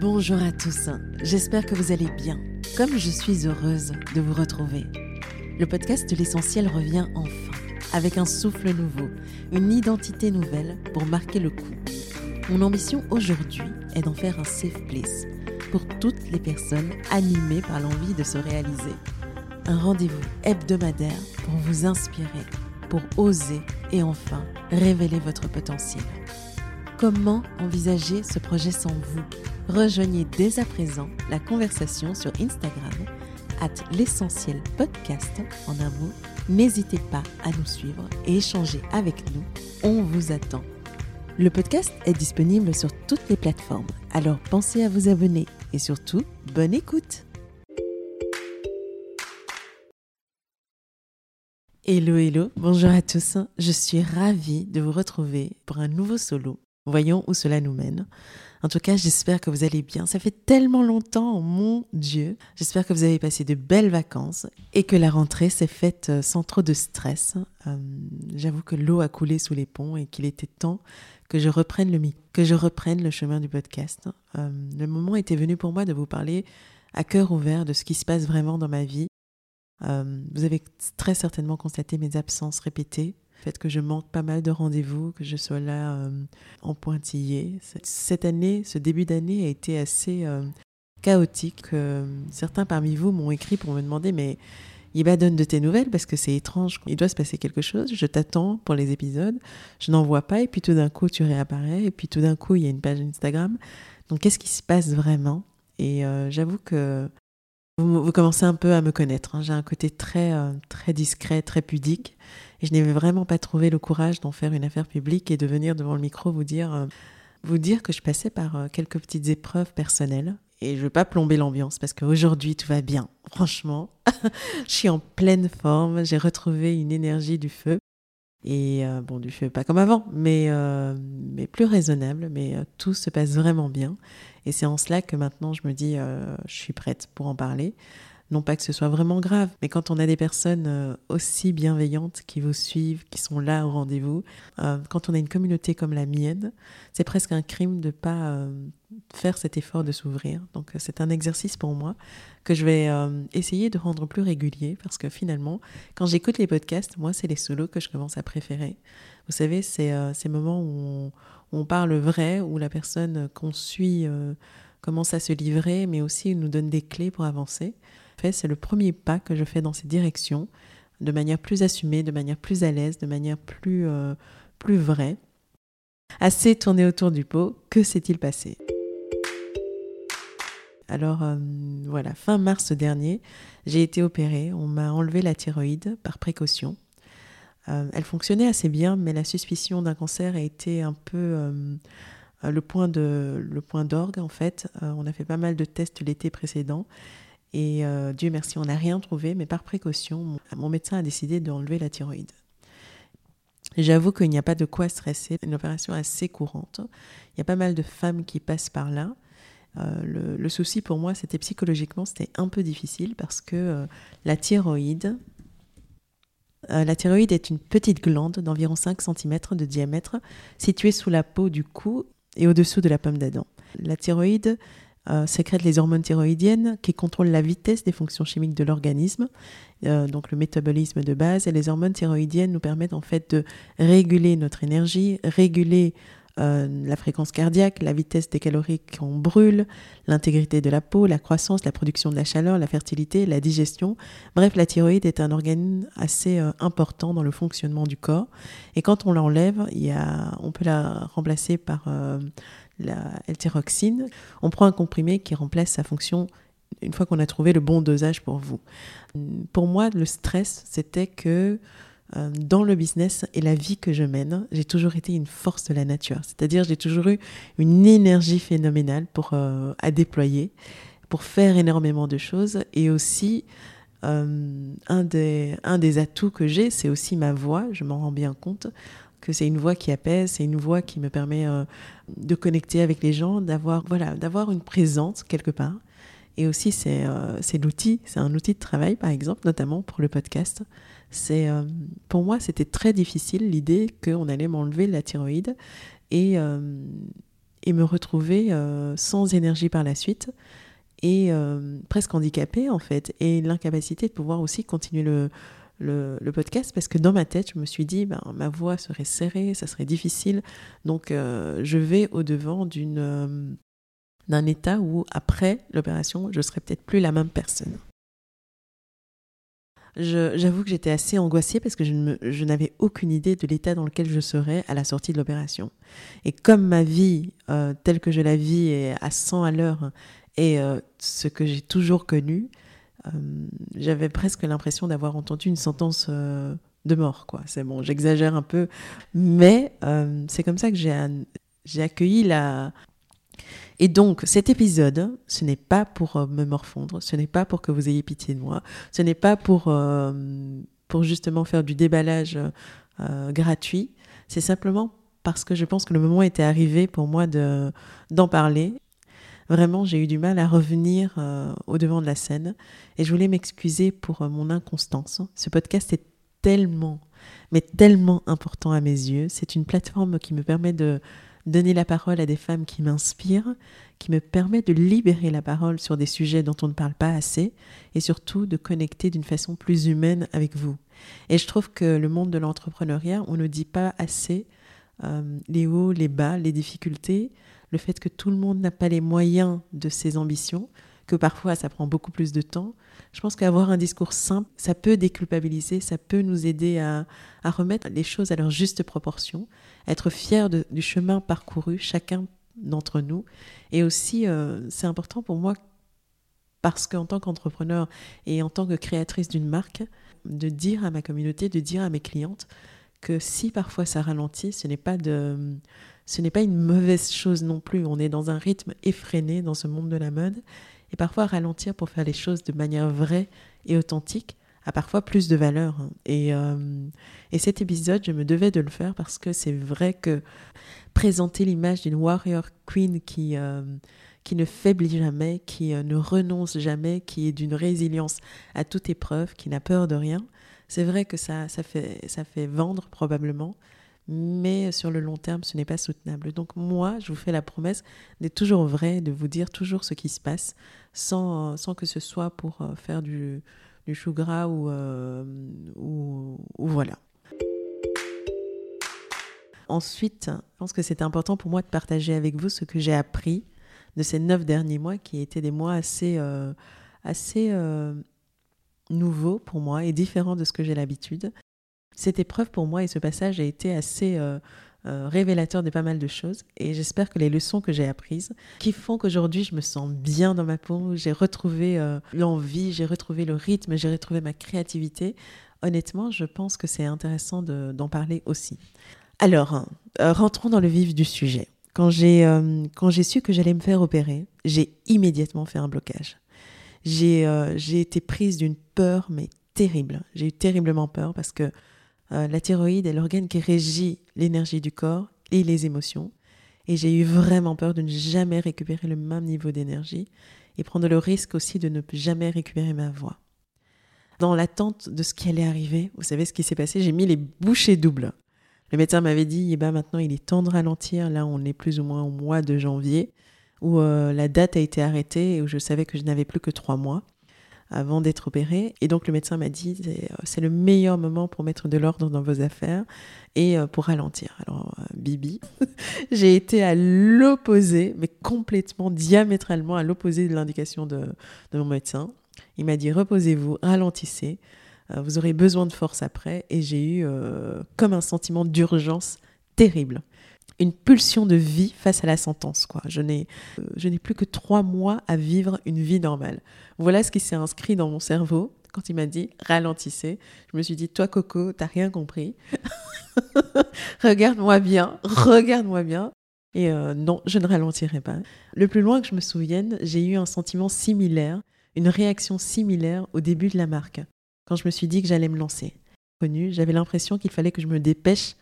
Bonjour à tous, j'espère que vous allez bien, comme je suis heureuse de vous retrouver. Le podcast l'essentiel revient enfin, avec un souffle nouveau, une identité nouvelle pour marquer le coup. Mon ambition aujourd'hui est d'en faire un safe place pour toutes les personnes animées par l'envie de se réaliser. Un rendez-vous hebdomadaire pour vous inspirer, pour oser et enfin révéler votre potentiel. Comment envisager ce projet sans vous? Rejoignez dès à présent la conversation sur Instagram, at l'essentiel podcast en un mot. N'hésitez pas à nous suivre et échanger avec nous. On vous attend. Le podcast est disponible sur toutes les plateformes, alors pensez à vous abonner et surtout, bonne écoute. Hello, hello, bonjour à tous. Je suis ravie de vous retrouver pour un nouveau solo. Voyons où cela nous mène. En tout cas, j'espère que vous allez bien. Ça fait tellement longtemps, mon Dieu. J'espère que vous avez passé de belles vacances et que la rentrée s'est faite euh, sans trop de stress. Euh, j'avoue que l'eau a coulé sous les ponts et qu'il était temps que je reprenne le que je reprenne le chemin du podcast. Euh, le moment était venu pour moi de vous parler à cœur ouvert de ce qui se passe vraiment dans ma vie. vous avez très certainement constaté mes absences répétées fait que je manque pas mal de rendez-vous, que je sois là euh, en pointillé. Cette année, ce début d'année a été assez euh, chaotique. certains parmi vous m'ont écrit pour me demander mais il va donne de tes nouvelles parce que c'est étrange. Il doit se passer quelque chose. Je t'attends pour les épisodes. Je n'en vois pas et puis tout d'un coup tu réapparais et puis tout d'un coup il y a une page Instagram. Donc qu'est-ce qui se passe vraiment? Et euh, j'avoue que vous, commencez un peu à me connaître. Hein. J'ai un côté très très discret, très pudique. Et je n'avais vraiment pas trouvé le courage d'en faire une affaire publique et de venir devant le micro vous dire, euh, vous dire que je passais par euh, quelques petites épreuves personnelles. Et je ne veux pas plomber l'ambiance parce qu'aujourd'hui tout va bien. Franchement, je suis en pleine forme. J'ai retrouvé une énergie du feu. Et euh, bon, du feu pas comme avant, mais plus raisonnable. Mais tout se passe vraiment bien. Et c'est en cela que maintenant je me dis, je suis prête pour en parler. Non pas que ce soit vraiment grave, mais quand on a des personnes euh, aussi bienveillantes qui vous suivent, qui sont là au rendez-vous, euh, quand on a une communauté comme la mienne, c'est presque un crime de ne pas euh, faire cet effort de s'ouvrir. Donc c'est un exercice pour moi que je vais essayer de rendre plus régulier parce que finalement, quand j'écoute les podcasts, moi c'est les solos que je commence à préférer. Vous savez, c'est ces moments où on, parle vrai, où la personne qu'on suit commence à se livrer, mais aussi nous donne des clés pour avancer c'est le premier pas que je fais dans cette direction, de manière plus assumée, de manière plus à l'aise, de manière plus, euh, vraie. Assez tourné autour du pot, que s'est-il passé? Alors euh, voilà, fin mars dernier, j'ai été opérée, on m'a enlevé la thyroïde par précaution. Euh, elle fonctionnait assez bien, mais la suspicion d'un cancer a été un peu le point d'orgue en fait. on a fait pas mal de tests l'été précédent et euh, Dieu merci, on n'a rien trouvé, mais par précaution, mon, médecin a décidé d'enlever la thyroïde. J'avoue qu'il n'y a pas de quoi stresser, une opération assez courante. Il y a pas mal de femmes qui passent par là. Euh, le, souci pour moi, c'était psychologiquement, c'était un peu difficile parce que euh, la thyroïde, la thyroïde est une petite glande d'environ 5 cm de diamètre située sous la peau du cou et au-dessous de la pomme d'Adam. La thyroïde euh, les hormones thyroïdiennes qui contrôlent la vitesse des fonctions chimiques de l'organisme, euh, donc le métabolisme de base. Et les hormones thyroïdiennes nous permettent en fait de réguler notre énergie, réguler euh, la fréquence cardiaque, la vitesse des calories qu'on brûle, l'intégrité de la peau, la croissance, la production de la chaleur, la fertilité, la digestion. Bref, la thyroïde est un organe assez important dans le fonctionnement du corps. Et quand on l'enlève, on peut la remplacer par la L-tyroxine, on prend un comprimé qui remplace sa fonction une fois qu'on a trouvé le bon dosage pour vous. Pour moi, le stress, c'était que euh, dans le business et la vie que je mène, j'ai toujours été une force de la nature. C'est-à-dire, j'ai toujours eu une énergie phénoménale pour, euh, à déployer, pour faire énormément de choses. Et aussi, euh, un, des, un des atouts que j'ai, c'est aussi ma voix, je m'en rends bien compte que c'est une voix qui apaise, c'est une voix qui me permet euh, de connecter avec les gens, d'avoir voilà, d'avoir une présence quelque part. Et aussi, c'est euh, l'outil, c'est un outil de travail, par exemple, notamment pour le podcast. C'est euh, pour moi, c'était très difficile l'idée qu'on allait m'enlever la thyroïde et et me retrouver sans énergie par la suite et presque handicapée en fait, et l'incapacité de pouvoir aussi continuer le, le, podcast parce que dans ma tête, je me suis dit, ben, ma voix serait serrée, ça serait difficile. Donc, euh, je vais au-devant euh, d'un état où, après l'opération, je serais peut-être plus la même personne. j'avoue que j'étais assez angoissée parce que je, n'avais aucune idée de l'état dans lequel je serais à la sortie de l'opération. Et comme ma vie, euh, telle que je la vis, est à 100 à l'heure, et ce que j'ai toujours connu, j'avais presque l'impression d'avoir entendu une sentence euh, de mort. quoi. C'est bon, j'exagère un peu, mais euh, c'est comme ça que j'ai accueilli la, et donc, cet épisode, ce n'est pas pour me morfondre, ce n'est pas pour que vous ayez pitié de moi, ce n'est pas pour, pour justement faire du déballage gratuit, c'est simplement parce que je pense que le moment était arrivé pour moi d'en parler Vraiment, j'ai eu du mal à revenir euh, au devant de la scène et je voulais m'excuser pour euh, mon inconstance. Ce podcast est tellement, mais tellement important à mes yeux. C'est une plateforme qui me permet de donner la parole à des femmes qui m'inspirent, qui me permet de libérer la parole sur des sujets dont on ne parle pas assez et surtout de connecter d'une façon plus humaine avec vous. Et je trouve que le monde de l'entrepreneuriat, on ne dit pas assez euh, les hauts, les bas, les difficultés, le fait que tout le monde n'a pas les moyens de ses ambitions, que parfois ça prend beaucoup plus de temps. Je pense qu'avoir un discours simple, ça peut déculpabiliser, ça peut nous aider à, remettre les choses à leur juste proportion, être fier du chemin parcouru, chacun d'entre nous. Et aussi, euh, c'est important pour moi, parce qu'en tant qu'entrepreneur et en tant que créatrice d'une marque, de dire à ma communauté, de dire à mes clientes que si parfois ça ralentit, ce n'est pas de ce n'est pas une mauvaise chose non plus. On est dans un rythme effréné dans ce monde de la mode. Et parfois, ralentir pour faire les choses de manière vraie et authentique a parfois plus de valeur. Et, euh, et cet épisode, je me devais de le faire parce que c'est vrai que présenter l'image d'une warrior queen qui, euh, qui ne faiblit jamais, qui euh, ne renonce jamais, qui est d'une résilience à toute épreuve, qui n'a peur de rien, c'est vrai que ça, ça, fait, ça fait vendre probablement, mais sur le long terme, ce n'est pas soutenable. Donc moi, je vous fais la promesse d'être toujours vrai, de vous dire toujours ce qui se passe, sans, sans que ce soit pour euh, faire du, du chou gras ou, euh, ou, voilà. Ensuite, je pense que c'est important pour moi de partager avec vous ce que j'ai appris de ces neuf derniers mois, qui étaient des mois assez, euh, assez nouveaux pour moi et différents de ce que j'ai l'habitude cette épreuve pour moi et ce passage a été assez euh, euh, révélateur de pas mal de choses. Et j'espère que les leçons que j'ai apprises, qui font qu'aujourd'hui je me sens bien dans ma peau, j'ai retrouvé euh, l'envie, j'ai retrouvé le rythme, j'ai retrouvé ma créativité. Honnêtement, je pense que c'est intéressant d'en parler aussi. Alors, rentrons dans le vif du sujet. Quand j'ai quand j'ai su que j'allais me faire opérer, j'ai immédiatement fait un blocage. J'ai été prise d'une peur, mais terrible. J'ai eu terriblement peur parce que euh, la thyroïde est l'organe qui régit l'énergie du corps et les émotions. Et j'ai eu vraiment peur de ne jamais récupérer le même niveau d'énergie et prendre le risque aussi de ne jamais récupérer ma voix. Dans l'attente de ce qui allait arriver, vous savez ce qui s'est passé, j'ai mis les bouchées doubles. Le médecin m'avait dit, eh ben maintenant il est temps de ralentir. Là, on est plus ou moins au mois de janvier, où euh, la date a été arrêtée et où je savais que je n'avais plus que trois mois avant d'être opéré. Et donc le médecin m'a dit c'est le meilleur moment pour mettre de l'ordre dans vos affaires et euh, pour ralentir. Alors euh, Bibi, j'ai été à l'opposé, mais complètement diamétralement à l'opposé de l'indication de, mon médecin. Il m'a dit reposez-vous, ralentissez, euh, vous aurez besoin de force après. Et j'ai eu comme un sentiment d'urgence terrible une pulsion de vie face à la sentence. Quoi. Je n'ai, euh, je n'ai plus que trois mois à vivre une vie normale. Voilà ce qui s'est inscrit dans mon cerveau quand il m'a dit ralentissez. Je me suis dit, toi Coco, t'as rien compris. regarde-moi bien, regarde-moi bien. Et euh, non, je ne ralentirai pas. Le plus loin que je me souvienne, j'ai eu un sentiment similaire, une réaction similaire au début de la marque, quand je me suis dit que j'allais me lancer. J'avais l'impression qu'il fallait que je me dépêche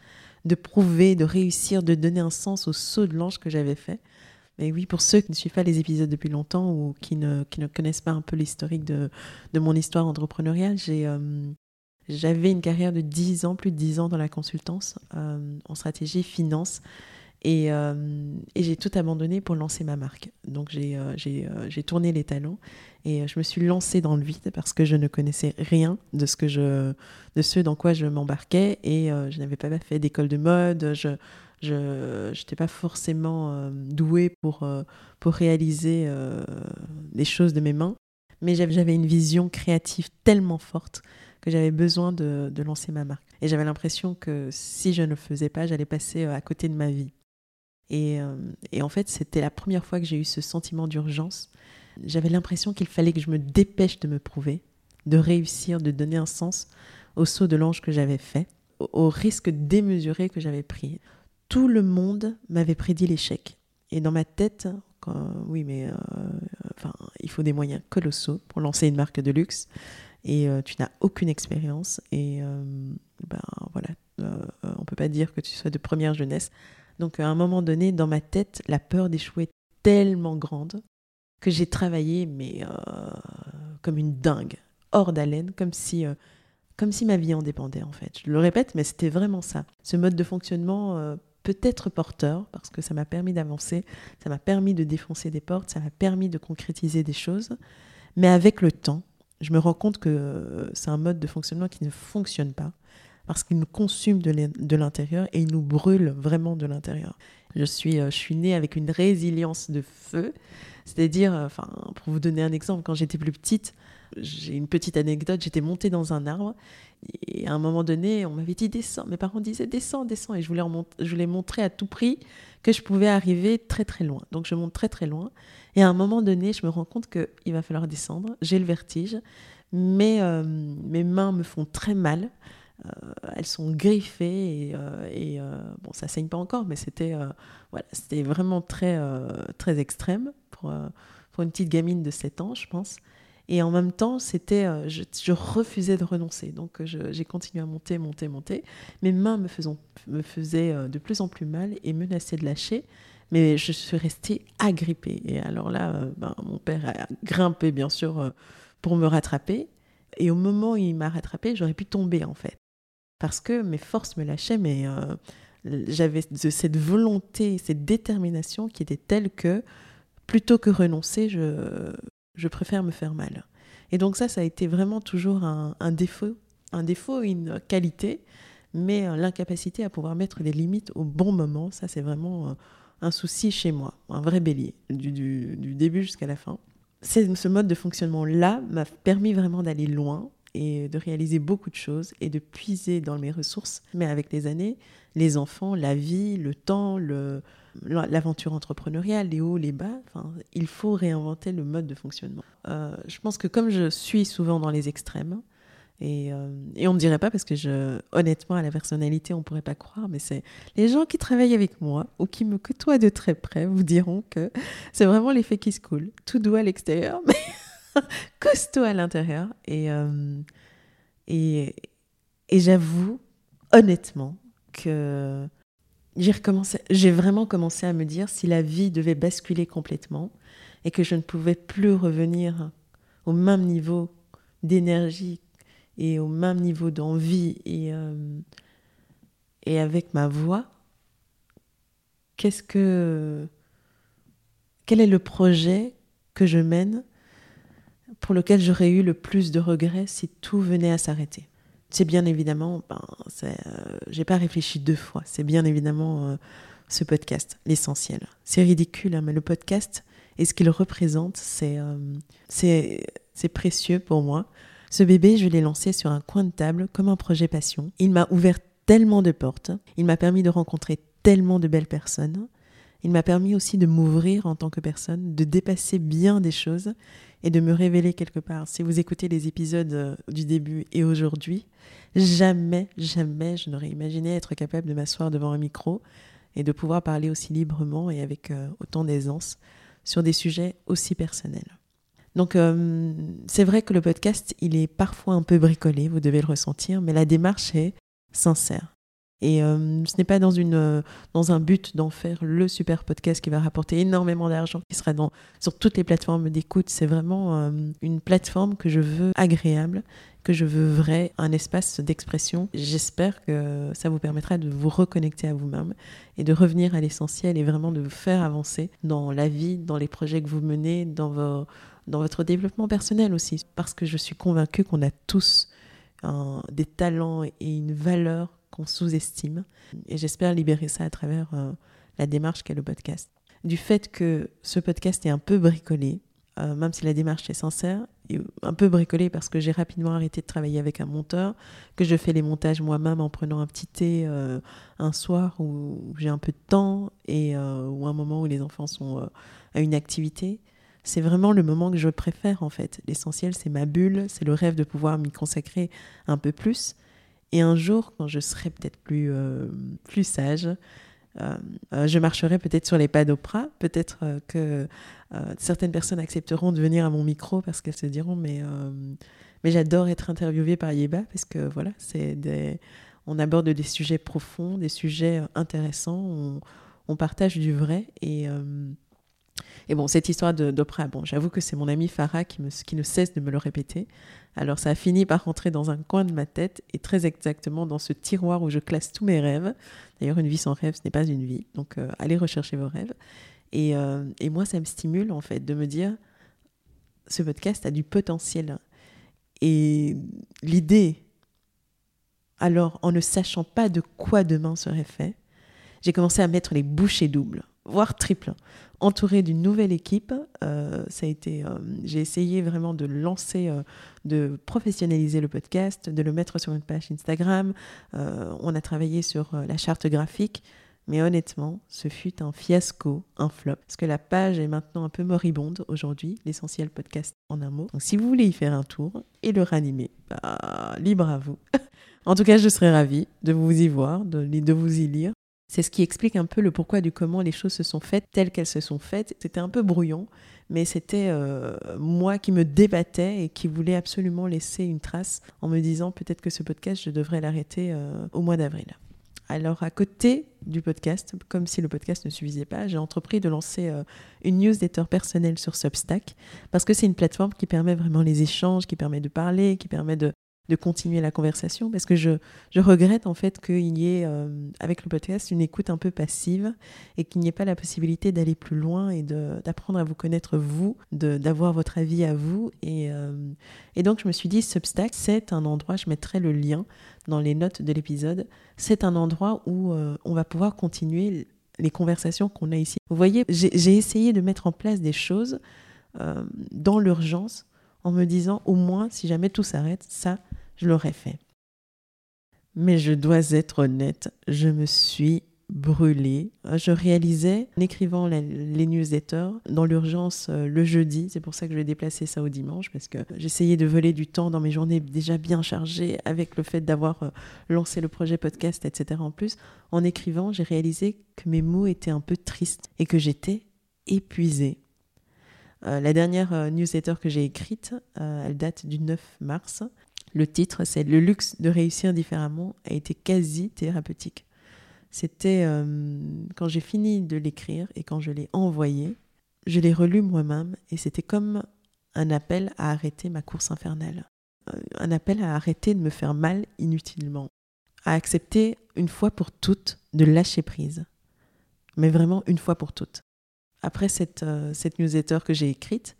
de prouver, de réussir, de donner un sens au saut de l'ange que j'avais fait. Mais oui, pour ceux qui ne suivent pas les épisodes depuis longtemps ou qui ne, qui ne connaissent pas un peu l'historique de, de, mon histoire entrepreneuriale, j'ai, euh, j'avais une carrière de 10 ans, plus de 10 ans dans la consultance, euh, en stratégie, finance. Et, j'ai tout abandonné pour lancer ma marque. Donc j'ai tourné les talons et je me suis lancée dans le vide parce que je ne connaissais rien de ce, dans quoi je m'embarquais et je n'avais pas fait d'école de mode. Je, n'étais pas forcément euh, douée pour, euh, réaliser euh, les choses de mes mains, mais j'avais une vision créative tellement forte que j'avais besoin de, lancer ma marque. Et j'avais l'impression que si je ne le faisais pas, j'allais passer à côté de ma vie. Et, et en fait, c'était la première fois que j'ai eu ce sentiment d'urgence. J'avais l'impression qu'il fallait que je me dépêche de me prouver, de réussir, de donner un sens au saut de l'ange que j'avais fait, au risque démesuré que j'avais pris tout le monde m'avait prédit l'échec. Et dans ma tête, oui, mais euh, enfin, il faut des moyens colossaux pour lancer une marque de luxe. Et euh, tu n'as aucune expérience. Et euh, ben voilà, on peut pas dire que tu sois de première jeunesse. Donc à un moment donné, dans ma tête, la peur d'échouer est tellement grande que j'ai travaillé, mais comme une dingue, hors d'haleine, comme si comme si ma vie en dépendait en fait. Je le répète, mais c'était vraiment ça. Ce mode de fonctionnement peut-être porteur parce que ça m'a permis d'avancer, ça m'a permis de défoncer des portes, ça m'a permis de concrétiser des choses. Mais avec le temps, je me rends compte que c'est un mode de fonctionnement qui ne fonctionne pas parce qu'il nous consume de l'intérieur et il nous brûle vraiment de l'intérieur. Je suis, euh, je suis née avec une résilience de feu, c'est-à-dire, euh, enfin, pour vous donner un exemple, quand j'étais plus petite, j'ai une petite anecdote, j'étais montée dans un arbre et à un moment donné, on m'avait dit descends. Mes parents disaient descends, descends. Et je voulais, je voulais montrer à tout prix que je pouvais arriver très très loin. Donc je monte très très loin. Et à un moment donné, je me rends compte qu'il va falloir descendre. J'ai le vertige. Mais euh, mes mains me font très mal. Euh, elles sont griffées et, euh, bon, ça saigne pas encore, mais c'était voilà, c'était vraiment très très extrême pour, pour une petite gamine de 7 ans, je pense. Et en même temps, c'était, euh, je, refusais de renoncer. Donc euh, j'ai continué à monter, monter, monter. Mes mains me, me faisaient euh, de plus en plus mal et menaçaient de lâcher. Mais je suis restée agrippée. Et alors là, ben, mon père a grimpé, bien sûr, pour me rattraper. Et au moment où il m'a rattrapée, j'aurais pu tomber, en fait. Parce que mes forces me lâchaient, mais j'avais cette volonté, cette détermination qui était telle que plutôt que renoncer, je, préfère me faire mal. Et donc ça, ça a été vraiment toujours un, défaut, un défaut, une qualité, mais euh, l'incapacité à pouvoir mettre des limites au bon moment, ça c'est vraiment euh, un souci chez moi, un vrai bélier, du, début jusqu'à la fin. Ce mode de fonctionnement-là m'a permis vraiment d'aller loin et de réaliser beaucoup de choses et de puiser dans mes ressources. Mais avec les années, les enfants, la vie, le temps, l'aventure entrepreneuriale, les hauts, les bas, il faut réinventer le mode de fonctionnement. Euh, je pense que comme je suis souvent dans les extrêmes, et, euh, et on ne dirait pas parce que honnêtement, à la personnalité, on pourrait pas croire, mais c'est les gens qui travaillent avec moi ou qui me côtoient de très près vous diront que c'est vraiment l'effet qui se coule. Tout doux à l'extérieur, mais costaud à l'intérieur. Et, euh, et j'avoue, honnêtement, que j'ai recommencé, j'ai vraiment commencé à me dire si la vie devait basculer complètement et que je ne pouvais plus revenir au même niveau d'énergie et au même niveau d'envie et, euh, et avec ma voix, qu'est-ce que quel est le projet que je mène pour lequel j'aurais eu le plus de regrets si tout venait à s'arrêter c'est bien évidemment, ben, euh, j'ai pas réfléchi deux fois, c'est bien évidemment euh, ce podcast, l'essentiel. C'est ridicule, hein, mais le podcast et ce qu'il représente, euh, c'est c'est précieux pour moi. Ce bébé, je l'ai lancé sur un coin de table comme un projet passion. Il m'a ouvert tellement de portes, il m'a permis de rencontrer tellement de belles personnes, il m'a permis aussi de m'ouvrir en tant que personne, de dépasser bien des choses et de me révéler quelque part. Si vous écoutez les épisodes euh, du début et aujourd'hui, jamais, jamais je n'aurais imaginé être capable de m'asseoir devant un micro et de pouvoir parler aussi librement et avec euh, autant d'aisance sur des sujets aussi personnels. Donc euh, c'est vrai que le podcast, il est parfois un peu bricolé, vous devez le ressentir, mais la démarche est sincère. Et euh, ce n'est pas dans, une, euh, dans un but d'en faire le super podcast qui va rapporter énormément d'argent, qui sera sur toutes les plateformes d'écoute. C'est vraiment euh, une plateforme que je veux agréable, que je veux vrai, un espace d'expression. J'espère que ça vous permettra de vous reconnecter à vous-même et de revenir à l'essentiel et vraiment de vous faire avancer dans la vie, dans les projets que vous menez, dans votre développement personnel aussi. Parce que je suis convaincue qu'on a tous des talents et une valeur qu'on sous-estime. Et j'espère libérer ça à travers euh, la démarche qu'est le podcast. Du fait que ce podcast est un peu bricolé, euh, même si la démarche est sincère, un peu bricolé parce que j'ai rapidement arrêté de travailler avec un monteur, que je fais les montages moi-même en prenant un petit thé euh, un soir où j'ai un peu de temps et ou un moment où les enfants sont à une activité. C'est vraiment le moment que je préfère en fait. L'essentiel, c'est ma bulle, c'est le rêve de pouvoir m'y consacrer un peu plus. Et un jour, quand je serai peut-être plus, euh, sage, euh, euh, je marcherai peut-être sur les pas d'Oprah. Peut-être que certaines personnes accepteront de venir à mon micro parce qu'elles se diront mais, mais j'adore être interviewée par Yeba parce que voilà, c'est on aborde des sujets profonds, des sujets intéressants, on, on partage du vrai et et bon, cette histoire d'Oprah, bon, j'avoue que c'est mon ami Farah qui, me, qui ne cesse de me le répéter. Alors ça a fini par rentrer dans un coin de ma tête et très exactement dans ce tiroir où je classe tous mes rêves. D'ailleurs, une vie sans rêve, ce n'est pas une vie. Donc euh, allez rechercher vos rêves. Et, euh, et, moi, ça me stimule en fait de me dire, ce podcast a du potentiel. Et l'idée, alors en ne sachant pas de quoi demain serait fait, j'ai commencé à mettre les bouchées doubles voire triple. Entouré d'une nouvelle équipe, euh, euh, j'ai essayé vraiment de lancer, euh, de professionnaliser le podcast, de le mettre sur une page Instagram. on a travaillé sur la charte graphique, mais honnêtement, ce fut un fiasco, un flop, parce que la page est maintenant un peu moribonde aujourd'hui, l'essentiel podcast en un mot. Donc si vous voulez y faire un tour et le ranimer, bah, libre à vous. en tout cas, je serais ravie de vous y voir, de vous y lire. C'est ce qui explique un peu le pourquoi du comment les choses se sont faites telles qu'elles se sont faites. C'était un peu brouillon, mais c'était euh, moi qui me débattais et qui voulais absolument laisser une trace en me disant peut-être que ce podcast, je devrais l'arrêter euh, au mois d'avril. Alors à côté du podcast, comme si le podcast ne suffisait pas, j'ai entrepris de lancer euh, une newsletter personnelle sur Substack parce que c'est une plateforme qui permet vraiment les échanges, qui permet de parler, qui permet de, de continuer la conversation parce que je, je regrette en fait qu'il y ait euh, avec le podcast une écoute un peu passive et qu'il n'y ait pas la possibilité d'aller plus loin et d'apprendre à vous connaître vous, d'avoir votre avis à vous. Et, euh, et donc je me suis dit, Substack, c'est un endroit, je mettrai le lien dans les notes de l'épisode, c'est un endroit où euh, on va pouvoir continuer les conversations qu'on a ici. Vous voyez, j'ai essayé de mettre en place des choses dans l'urgence en me disant au moins si jamais tout s'arrête, ça, je l'aurais fait. Mais je dois être honnête, je me suis brûlée. Je réalisais en écrivant les newsletters dans l'urgence euh, le jeudi. C'est pour ça que je vais déplacer ça au dimanche parce que j'essayais de voler du temps dans mes journées déjà bien chargées avec le fait d'avoir euh, lancé le projet podcast, etc. En plus, en écrivant, j'ai réalisé que mes mots étaient un peu tristes et que j'étais épuisée. Euh, la dernière newsletter que j'ai écrite, elle date du 9 mars. Le titre, c'est Le luxe de réussir différemment, a été quasi thérapeutique. C'était euh, quand j'ai fini de l'écrire et quand je l'ai envoyé, je l'ai relu moi-même et c'était comme un appel à arrêter ma course infernale. Euh, un appel à arrêter de me faire mal inutilement. À accepter une fois pour toutes de lâcher prise. Mais vraiment une fois pour toutes. Après cette, euh, cette newsletter que j'ai écrite,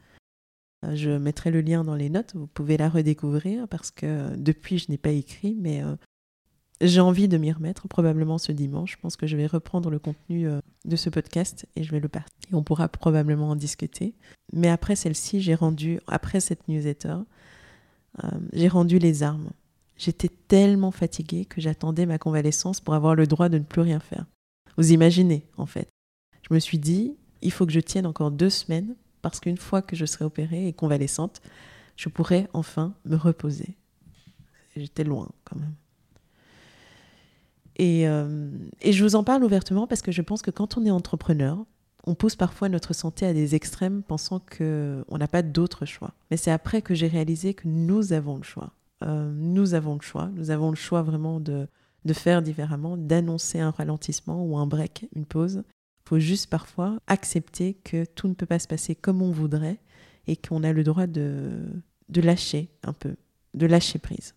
je mettrai le lien dans les notes, vous pouvez la redécouvrir parce que depuis je n'ai pas écrit, mais euh, j'ai envie de m'y remettre probablement ce dimanche. Je pense que je vais reprendre le contenu euh, de ce podcast et je vais le partager. On pourra probablement en discuter. Mais après celle-ci, j'ai rendu, après cette newsletter, j'ai rendu les armes. J'étais tellement fatiguée que j'attendais ma convalescence pour avoir le droit de ne plus rien faire. Vous imaginez, en fait. Je me suis dit, il faut que je tienne encore deux semaines parce qu'une fois que je serai opérée et convalescente, je pourrai enfin me reposer. J'étais loin quand même. Et, euh, et, je vous en parle ouvertement parce que je pense que quand on est entrepreneur, on pousse parfois notre santé à des extrêmes pensant qu'on n'a pas d'autre choix. Mais c'est après que j'ai réalisé que nous avons le choix. Euh, nous avons le choix. Nous avons le choix vraiment de, de faire différemment, d'annoncer un ralentissement ou un break, une pause. Faut juste parfois accepter que tout ne peut pas se passer comme on voudrait et qu'on a le droit de, de lâcher un peu, de lâcher prise.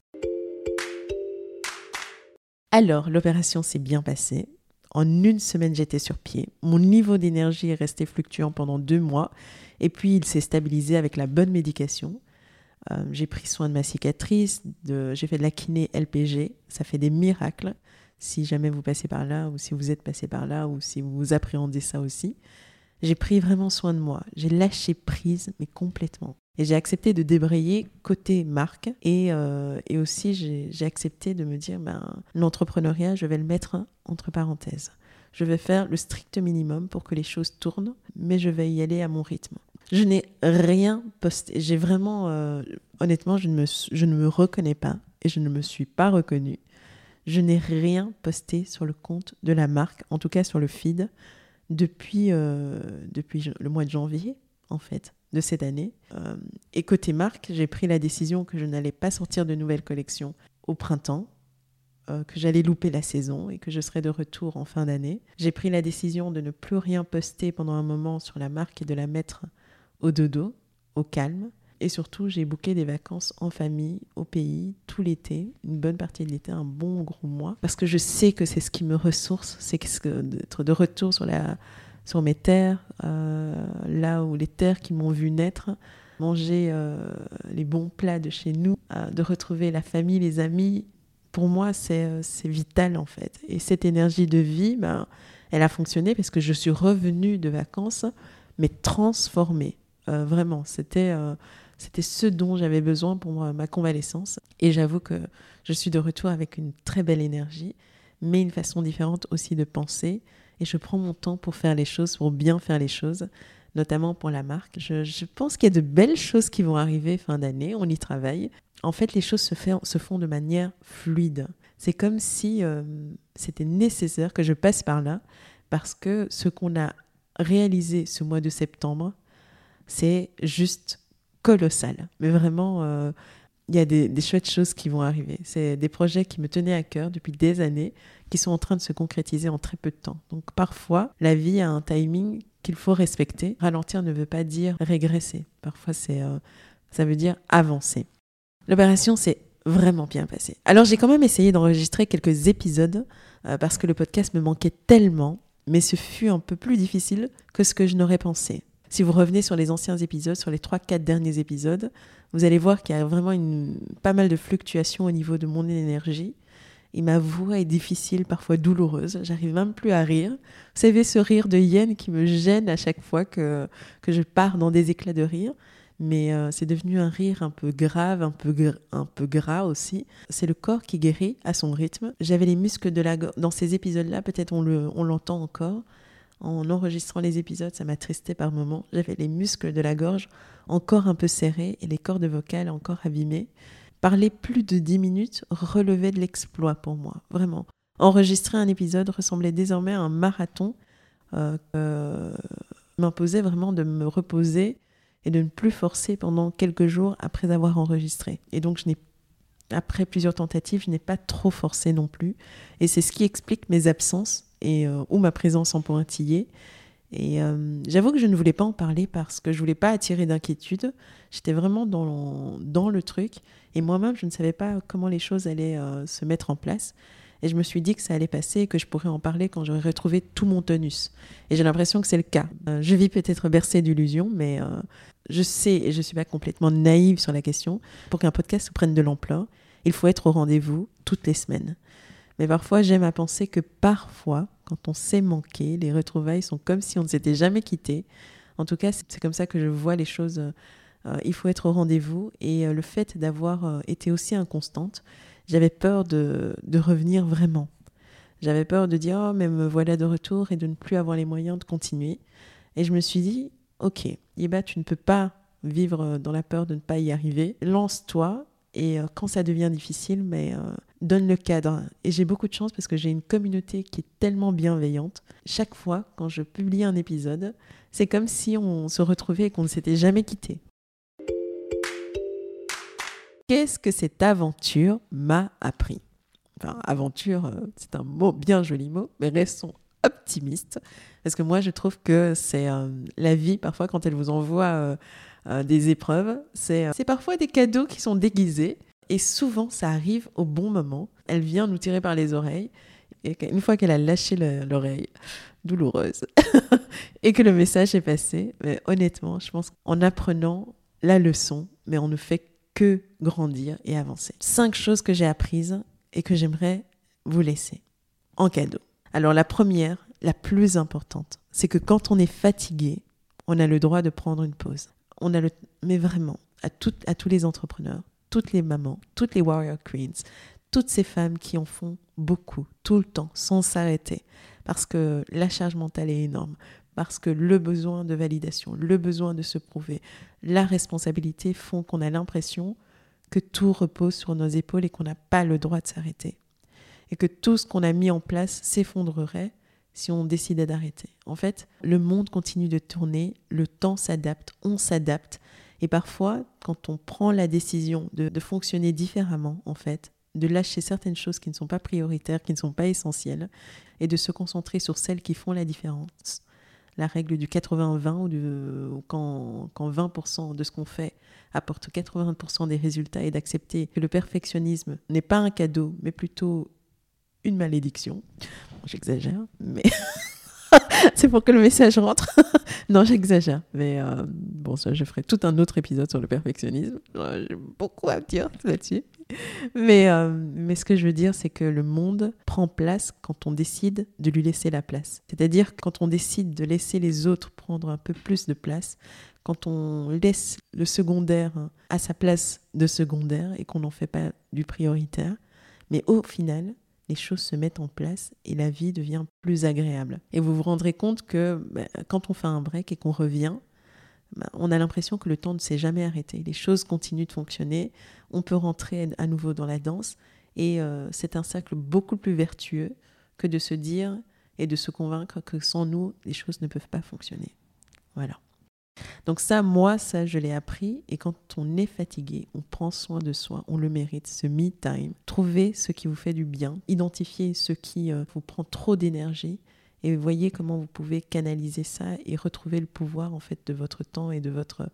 Alors, l'opération s'est bien passée. En une semaine, j'étais sur pied. Mon niveau d'énergie est resté fluctuant pendant deux mois. Et puis, il s'est stabilisé avec la bonne médication. Euh, j'ai pris soin de ma cicatrice. J'ai fait de la kiné LPG. Ça fait des miracles. Si jamais vous passez par là, ou si vous êtes passé par là, ou si vous appréhendez ça aussi. J'ai pris vraiment soin de moi. J'ai lâché prise, mais complètement. Et j'ai accepté de débrayer côté marque. Et, euh, et aussi, j'ai accepté de me dire, ben, l'entrepreneuriat, je vais le mettre entre parenthèses. Je vais faire le strict minimum pour que les choses tournent, mais je vais y aller à mon rythme. Je n'ai rien posté. J'ai vraiment, euh, honnêtement, je ne, me, je ne me reconnais pas et je ne me suis pas reconnue. Je n'ai rien posté sur le compte de la marque, en tout cas sur le feed, depuis, euh, depuis le mois de janvier, en fait de cette année. Euh, et côté marque, j'ai pris la décision que je n'allais pas sortir de nouvelles collections au printemps, euh, que j'allais louper la saison et que je serais de retour en fin d'année. J'ai pris la décision de ne plus rien poster pendant un moment sur la marque et de la mettre au dodo, au calme. Et surtout, j'ai booké des vacances en famille, au pays, tout l'été, une bonne partie de l'été, un bon gros mois, parce que je sais que c'est ce qui me ressource, c'est d'être de retour sur la, sur mes terres, euh, là où les terres qui m'ont vu naître, manger euh, les bons plats de chez nous, euh, de retrouver la famille, les amis. Pour moi, c'est vital en fait. Et cette énergie de vie, ben, elle a fonctionné parce que je suis revenue de vacances, mais transformée. vraiment, c'était c'était ce dont j'avais besoin pour ma convalescence. Et j'avoue que je suis de retour avec une très belle énergie, mais une façon différente aussi de penser, et je prends mon temps pour faire les choses, pour bien faire les choses, notamment pour la marque. Je, pense qu'il y a de belles choses qui vont arriver fin d'année, on y travaille. En fait, les choses se, font de manière fluide. C'est comme si euh, c'était nécessaire que je passe par là, parce que ce qu'on a réalisé ce mois de septembre, c'est juste colossal. Mais vraiment, euh, il y a des, chouettes choses qui vont arriver. C'est des projets qui me tenaient à cœur depuis des années, qui sont en train de se concrétiser en très peu de temps. Donc parfois, la vie a un timing qu'il faut respecter. Ralentir ne veut pas dire régresser. Parfois, c'est, euh, ça veut dire avancer. L'opération s'est vraiment bien passée. Alors j'ai quand même essayé d'enregistrer quelques épisodes euh, parce que le podcast me manquait tellement, mais ce fut un peu plus difficile que ce que je n'aurais pensé. Si vous revenez sur les anciens épisodes, sur les 3-4 derniers épisodes, vous allez voir qu'il y a vraiment une, pas mal de fluctuations au niveau de mon énergie. Et ma voix est difficile, parfois douloureuse. J'arrive même plus à rire. Vous savez, ce rire de hyène qui me gêne à chaque fois que, que je pars dans des éclats de rire. Mais euh, c'est devenu un rire un peu grave, un peu, un peu gras aussi. C'est le corps qui guérit à son rythme. J'avais les muscles de la. Dans ces épisodes-là, peut-être on l'entend on encore en enregistrant les épisodes, ça m'attristait par moments. J'avais les muscles de la gorge encore un peu serrés et les cordes vocales encore abîmées. Parler plus de dix minutes relevait de l'exploit pour moi, vraiment. Enregistrer un épisode ressemblait désormais à un marathon euh, m'imposait vraiment de me reposer et de ne plus forcer pendant quelques jours après avoir enregistré. Et donc, après plusieurs tentatives, je n'ai pas trop forcé non plus. Et c'est ce qui explique mes absences et, euh, ou ma présence en pointillé. Et euh, j'avoue que je ne voulais pas en parler parce que je voulais pas attirer d'inquiétude. J'étais vraiment dans, dans le truc. Et moi-même, je ne savais pas comment les choses allaient euh, se mettre en place. Et je me suis dit que ça allait passer et que je pourrais en parler quand j'aurais retrouvé tout mon tonus. Et j'ai l'impression que c'est le cas. je vis peut-être bercée d'illusions, mais je sais et je ne suis pas complètement naïve sur la question. Pour qu'un podcast prenne de l'ampleur, il faut être au rendez-vous toutes les semaines. Mais parfois, j'aime à penser que parfois, quand on s'est manqué, les retrouvailles sont comme si on ne s'était jamais quitté. En tout cas, c'est comme ça que je vois les choses. Euh, il faut être au rendez-vous. Et euh, le fait d'avoir euh, été aussi inconstante, j'avais peur de, revenir vraiment. J'avais peur de dire, oh, mais me voilà de retour et de ne plus avoir les moyens de continuer. Et je me suis dit, ok, Yeba, tu ne peux pas vivre dans la peur de ne pas y arriver. Lance-toi et quand ça devient difficile, mais donne le cadre. Et j'ai beaucoup de chance parce que j'ai une communauté qui est tellement bienveillante. Chaque fois, quand je publie un épisode, c'est comme si on se retrouvait et qu'on ne s'était jamais quitté. Qu'est-ce que cette aventure m'a appris? Enfin, aventure, euh, c'est un mot, bien joli mot, mais restons optimistes. Parce que moi, je trouve que c'est euh, la vie, parfois, quand elle vous envoie euh, des épreuves, c'est parfois des cadeaux qui sont déguisés. Et souvent, ça arrive au bon moment. Elle vient nous tirer par les oreilles. Et une fois qu'elle a lâché l'oreille douloureuse et que le message est passé, mais honnêtement, je pense qu'en apprenant la leçon, mais on ne fait que grandir et avancer. Cinq choses que j'ai apprises et que j'aimerais vous laisser en cadeau. Alors la première, la plus importante, c'est que quand on est fatigué, on a le droit de prendre une pause. On a le, mais vraiment, à, à tous les entrepreneurs, toutes les mamans, toutes les warrior queens, toutes ces femmes qui en font beaucoup, tout le temps, sans s'arrêter, parce que la charge mentale est énorme, parce que le besoin de validation, le besoin de se prouver, la responsabilité font qu'on a l'impression que tout repose sur nos épaules et qu'on n'a pas le droit de s'arrêter. Et que tout ce qu'on a mis en place s'effondrerait si on décidait d'arrêter. En fait, le monde continue de tourner, le temps s'adapte, on s'adapte. Et parfois, quand on prend la décision de, fonctionner différemment, en fait, de lâcher certaines choses qui ne sont pas prioritaires, qui ne sont pas essentielles, et de se concentrer sur celles qui font la différence, la règle du 80-20 ou, quand 20% de ce qu'on fait apporte 80% des résultats et d'accepter que le perfectionnisme n'est pas un cadeau, mais plutôt une malédiction. J'exagère, mais c'est pour que le message rentre. non, j'exagère. Mais euh, bon, ça, je ferai tout un autre épisode sur le perfectionnisme. J'ai beaucoup à dire là-dessus. Mais, euh, mais ce que je veux dire, c'est que le monde prend place quand on décide de lui laisser la place. C'est-à-dire quand on décide de laisser les autres prendre un peu plus de place, quand on laisse le secondaire à sa place de secondaire et qu'on n'en fait pas du prioritaire. Mais au final, les choses se mettent en place et la vie devient plus agréable. Et vous vous rendrez compte que bah, quand on fait un break et qu'on revient, bah, on a l'impression que le temps ne s'est jamais arrêté. Les choses continuent de fonctionner, on peut rentrer à nouveau dans la danse et euh, c'est un cercle beaucoup plus vertueux que de se dire et de se convaincre que sans nous, les choses ne peuvent pas fonctionner. Voilà. Donc ça, moi, ça, je l'ai appris. Et quand on est fatigué, on prend soin de soi, on le mérite, ce me time. Trouvez ce qui vous fait du bien, identifiez ce qui euh, vous prend trop d'énergie et voyez comment vous pouvez canaliser ça et retrouver le pouvoir en fait de votre temps et de votre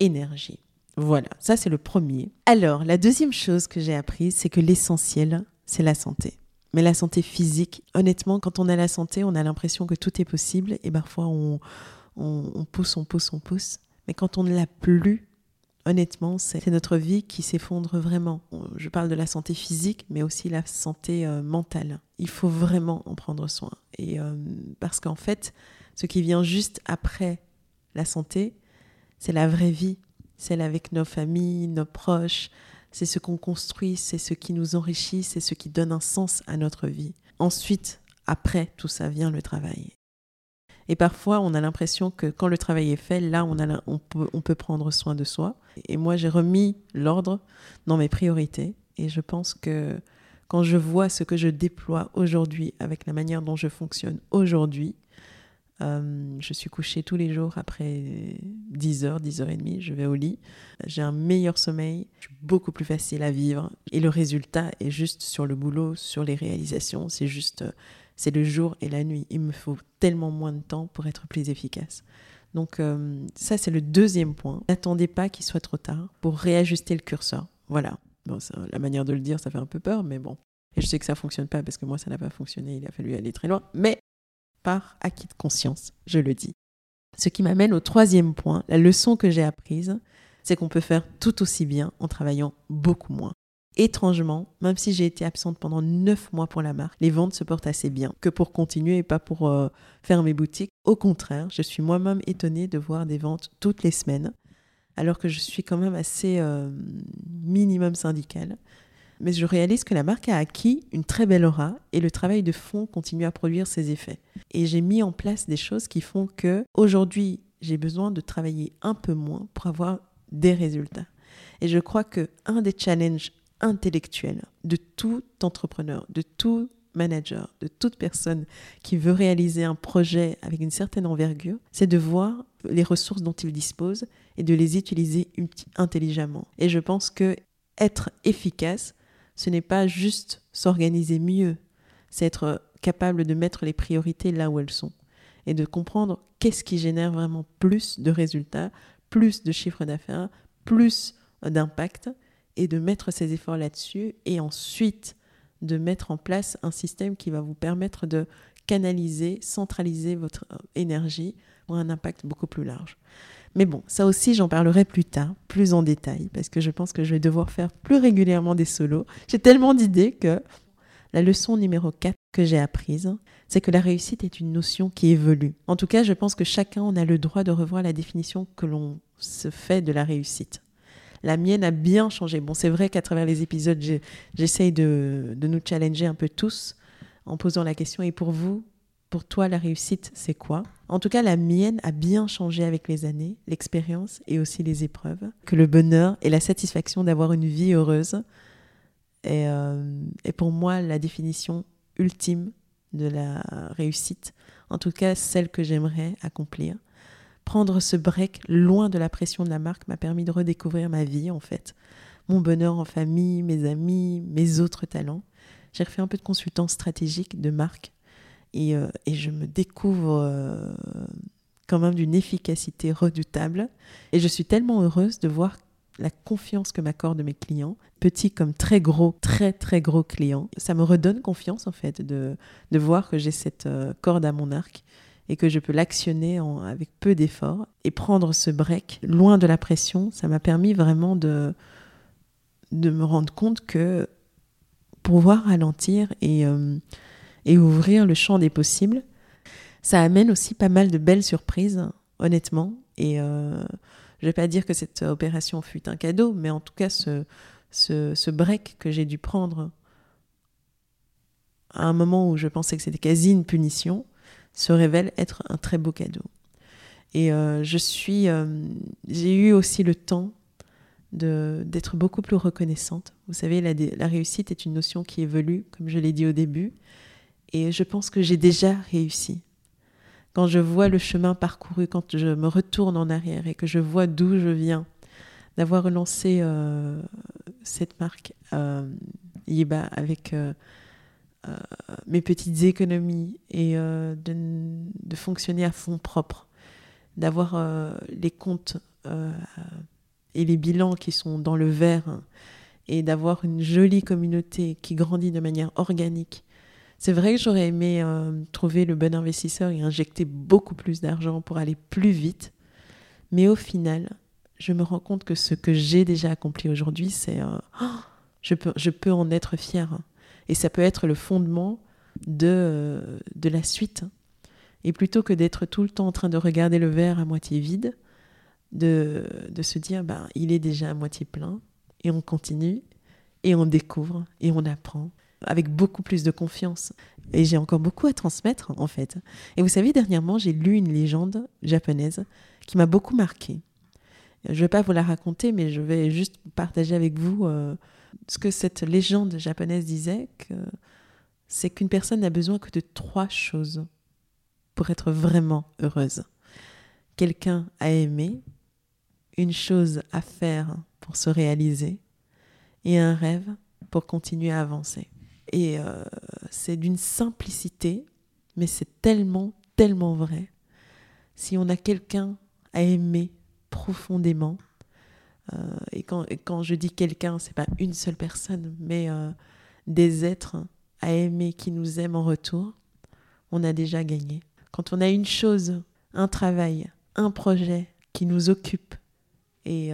énergie. Voilà, ça c'est le premier. Alors, la deuxième chose que j'ai apprise, c'est que l'essentiel, c'est la santé. Mais la santé physique, honnêtement, quand on a la santé, on a l'impression que tout est possible et parfois on, on, pousse, on pousse, on pousse. Mais quand on ne l'a plus, honnêtement, c'est notre vie qui s'effondre vraiment. Je parle de la santé physique, mais aussi la santé euh, mentale. Il faut vraiment en prendre soin. Et euh, parce qu'en fait, ce qui vient juste après la santé, c'est la vraie vie. Celle avec nos familles, nos proches. C'est ce qu'on construit, c'est ce qui nous enrichit, c'est ce qui donne un sens à notre vie. Ensuite, après tout ça vient le travail. Et parfois, on a l'impression que quand le travail est fait, là, on, peut, prendre soin de soi. Et moi, j'ai remis l'ordre dans mes priorités. Et je pense que quand je vois ce que je déploie aujourd'hui avec la manière dont je fonctionne aujourd'hui, euh, je suis couchée tous les jours après 10 heures, 10 heures et demie, je vais au lit. J'ai un meilleur sommeil, je suis beaucoup plus facile à vivre. Et le résultat est juste sur le boulot, sur les réalisations. C'est juste c'est le jour et la nuit. Il me faut tellement moins de temps pour être plus efficace. Donc euh, ça, c'est le deuxième point. N'attendez pas qu'il soit trop tard pour réajuster le curseur. Voilà. La manière de le dire, ça fait un peu peur, mais bon. Et je sais que ça fonctionne pas parce que moi, ça n'a pas fonctionné. Il a fallu aller très loin. Mais par acquis de conscience, je le dis. Ce qui m'amène au troisième point, la leçon que j'ai apprise, c'est qu'on peut faire tout aussi bien en travaillant beaucoup moins. Étrangement, même si j'ai été absente pendant neuf mois pour la marque, les ventes se portent assez bien que pour continuer et pas pour euh, faire mes. Au contraire, je suis moi-même étonnée de voir des ventes toutes les semaines, alors que je suis quand même assez euh, minimum syndicale. Mais je réalise que la marque a acquis une très belle aura et le travail de fond continue à produire ses effets. Et j'ai mis en place des choses qui font que aujourd'hui, j'ai besoin de travailler un peu moins pour avoir des résultats. Et je crois que un des challenges intellectuel de tout entrepreneur, de tout manager, de toute personne qui veut réaliser un projet avec une certaine envergure, c'est de voir les ressources dont il dispose et de les utiliser intelligemment. Et je pense que être efficace ce n'est pas juste s'organiser mieux, c'est être capable de mettre les priorités là où elles sont et de comprendre qu'est-ce qui génère vraiment plus de résultats, plus de chiffre d'affaires, plus d'impact et de mettre ses efforts là-dessus et ensuite de mettre en place un système qui va vous permettre de canaliser, centraliser votre énergie pour un impact beaucoup plus large. Mais bon, ça aussi, j'en parlerai plus tard, plus en détail, parce que je pense que je vais devoir faire plus régulièrement des solos. J'ai tellement d'idées que la leçon numéro 4 que j'ai apprise, c'est que la réussite est une notion qui évolue. En tout cas, je pense que chacun en a le droit de revoir la définition que l'on se fait de la réussite. La mienne a bien changé. Bon, c'est vrai qu'à travers les épisodes, j'essaye de, nous challenger un peu tous en posant la question, et pour vous, pour toi, la réussite, c'est quoi? En tout cas, la mienne a bien changé avec les années, l'expérience et aussi les épreuves. Que le bonheur et la satisfaction d'avoir une vie heureuse est, euh, est pour moi la définition ultime de la réussite, en tout cas celle que j'aimerais accomplir. Prendre ce break loin de la pression de la marque m'a permis de redécouvrir ma vie en fait, mon bonheur en famille, mes amis, mes autres talents. J'ai refait un peu de consultance stratégique de marque euh, et, je me découvre euh, quand même d'une efficacité redoutable. Et je suis tellement heureuse de voir la confiance que m'accordent mes clients, petits comme très gros, très très gros clients. Ça me redonne confiance en fait de, de voir que j'ai cette euh, corde à mon arc et que je peux l'actionner avec peu d'efforts. Et prendre ce break loin de la pression, ça m'a permis vraiment de, de me rendre compte que pouvoir ralentir et et ouvrir le champ des possibles. Ça amène aussi pas mal de belles surprises, honnêtement. Et euh, je ne vais pas dire que cette opération fut un cadeau, mais en tout cas, ce, ce, break que j'ai dû prendre à un moment où je pensais que c'était quasi une punition, se révèle être un très beau cadeau. Et euh, je suis, euh, j'ai eu aussi le temps d'être beaucoup plus reconnaissante. Vous savez, la, réussite est une notion qui évolue, comme je l'ai dit au début, et je pense que j'ai déjà réussi. Quand je vois le chemin parcouru, quand je me retourne en arrière et que je vois d'où je viens, d'avoir relancé euh, cette marque euh, Yiba avec mes petites économies et de, de, fonctionner à fond propre, d'avoir les comptes et les bilans qui sont dans le vert et d'avoir une jolie communauté qui grandit de manière organique c'est vrai que j'aurais aimé euh, trouver le bon investisseur et injecter beaucoup plus d'argent pour aller plus vite. Mais au final, je me rends compte que ce que j'ai déjà accompli aujourd'hui, c'est... Euh, je, peux, je peux en être fier. Et ça peut être le fondement de, euh, de la suite. Et plutôt que d'être tout le temps en train de regarder le verre à moitié vide, de, de se dire, ben, il est déjà à moitié plein, et on continue, et on découvre, et on apprend avec beaucoup plus de confiance. Et j'ai encore beaucoup à transmettre, en fait. Et vous savez, dernièrement, j'ai lu une légende japonaise qui m'a beaucoup marqué. Je ne vais pas vous la raconter, mais je vais juste partager avec vous euh, ce que cette légende japonaise disait, c'est qu'une personne n'a besoin que de trois choses pour être vraiment heureuse. Quelqu'un à aimer, une chose à faire pour se réaliser, et un rêve pour continuer à avancer. Et euh, c'est d'une simplicité, mais c'est tellement, tellement vrai. Si on a quelqu'un à aimer profondément, et, quand, quand, je dis quelqu'un, c'est pas une seule personne, mais euh, des êtres à aimer qui nous aiment en retour, on a déjà gagné. Quand on a une chose, un travail, un projet qui nous occupe et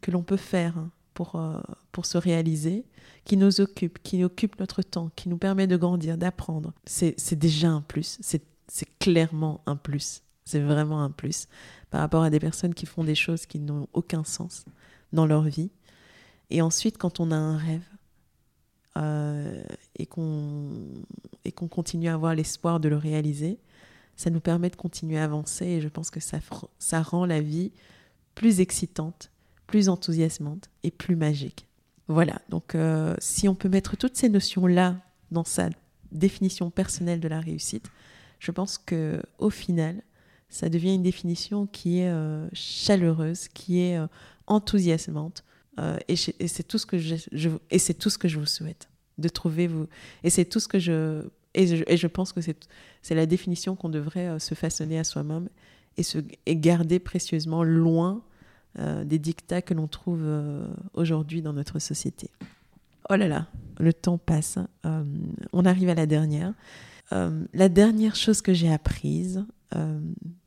que l'on peut faire pour, euh, pour se réaliser, qui nous occupe, qui occupe notre temps, qui nous permet de grandir, d'apprendre. C'est déjà un plus, c'est clairement un plus, c'est vraiment un plus par rapport à des personnes qui font des choses qui n'ont aucun sens dans leur vie. Et ensuite, quand on a un rêve euh, et qu'on continue à avoir l'espoir de le réaliser, ça nous permet de continuer à avancer et je pense que ça, ça rend la vie plus excitante plus enthousiasmante et plus magique. Voilà, donc euh, si on peut mettre toutes ces notions-là dans sa définition personnelle de la réussite, je pense que au final, ça devient une définition qui est euh, chaleureuse, qui est euh, enthousiasmante, Euh, et c'est tout ce que je, c'est tout ce que je vous souhaite de trouver vous. Et c'est tout ce que je et je, et je pense que c'est la définition qu'on devrait se façonner à soi-même et, et garder précieusement loin des dictats que l'on trouve aujourd'hui dans notre société. Oh là là, le temps passe. on arrive à la dernière. la dernière chose que j'ai apprise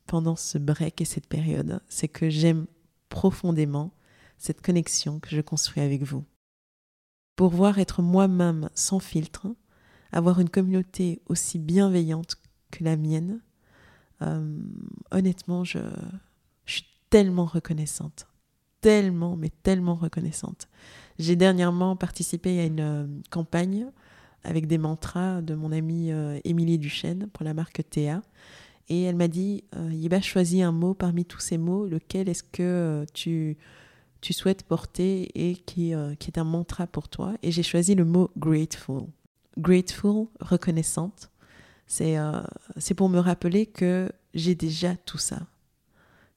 pendant ce break et cette période, c'est que j'aime profondément cette connexion que je construis avec vous. Pour voir être moi-même sans filtre, avoir une communauté aussi bienveillante que la mienne, euh, honnêtement, je, suis tellement reconnaissante. Tellement, mais tellement reconnaissante. J'ai dernièrement participé à une euh, campagne avec des mantras de mon amie euh, Émilie Duchesne pour la marque Théa. Et elle m'a dit, Yiba, choisis un mot parmi tous ces mots, lequel est-ce que tu, tu souhaites porter et qui, qui est un mantra pour toi? Et j'ai choisi le mot grateful. Grateful, reconnaissante, euh, c'est pour me rappeler que j'ai déjà tout ça,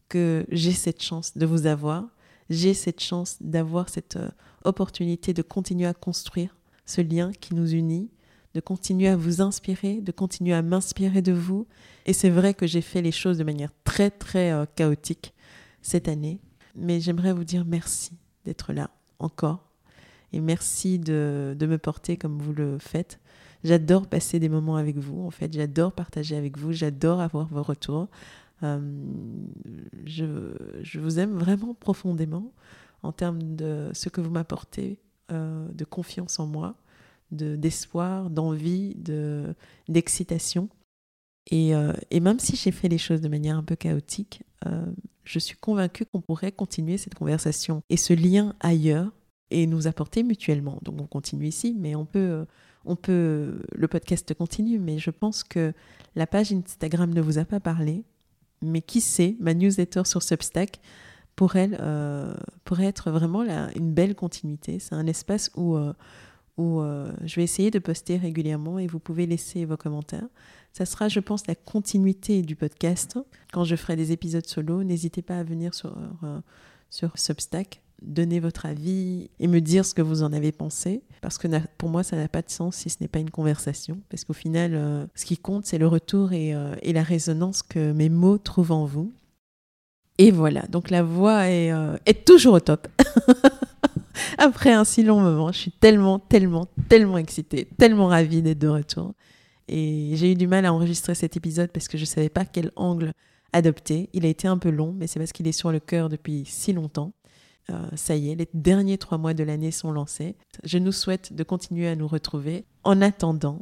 que j'ai cette chance de vous avoir, j'ai cette chance d'avoir cette euh, opportunité de continuer à construire ce lien qui nous unit, de continuer à vous inspirer, de continuer à m'inspirer de vous. Et c'est vrai que j'ai fait les choses de manière très très euh, chaotique cette année, mais j'aimerais vous dire merci d'être là encore et merci de, me porter comme vous le faites. J'adore passer des moments avec vous, en fait, j'adore partager avec vous, j'adore avoir vos retours. Euh, je, vous aime vraiment profondément en termes de ce que vous m'apportez, euh, de confiance en moi, d'espoir, d'envie, d'excitation. Et, euh, et, même si j'ai fait les choses de manière un peu chaotique, je suis convaincue qu'on pourrait continuer cette conversation et ce lien ailleurs et nous apporter mutuellement. Donc on continue ici, mais on peut, on peut, le podcast continue, mais je pense que la page Instagram ne vous a pas parlé, mais qui sait, ma newsletter sur Substack pour elle euh, pourrait être vraiment une belle continuité. C'est un espace où, euh, où euh, je vais essayer de poster régulièrement et vous pouvez laisser vos commentaires. Ça sera, je pense, la continuité du podcast. Quand je ferai des épisodes solo, n'hésitez pas à venir sur, sur Substack donner votre avis et me dire ce que vous en avez pensé. Parce que pour moi, ça n'a pas de sens si ce n'est pas une conversation. Parce qu'au final, euh, ce qui compte, c'est le retour euh, et, la résonance que mes mots trouvent en vous. Et voilà, donc la voix euh, est toujours au top. Après un si long moment, je suis tellement, tellement, tellement excitée, tellement ravie d'être de retour. Et j'ai eu du mal à enregistrer cet épisode parce que je ne savais pas quel angle adopter. Il a été un peu long, mais c'est parce qu'il est sur le cœur depuis si longtemps. Euh, ça y est, les derniers trois mois de l'année sont lancés. Je nous souhaite de continuer à nous retrouver. En attendant,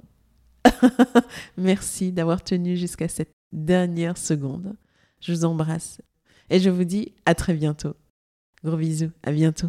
merci d'avoir tenu jusqu'à cette dernière seconde. Je vous embrasse et je vous dis à très bientôt. Gros bisous, à bientôt.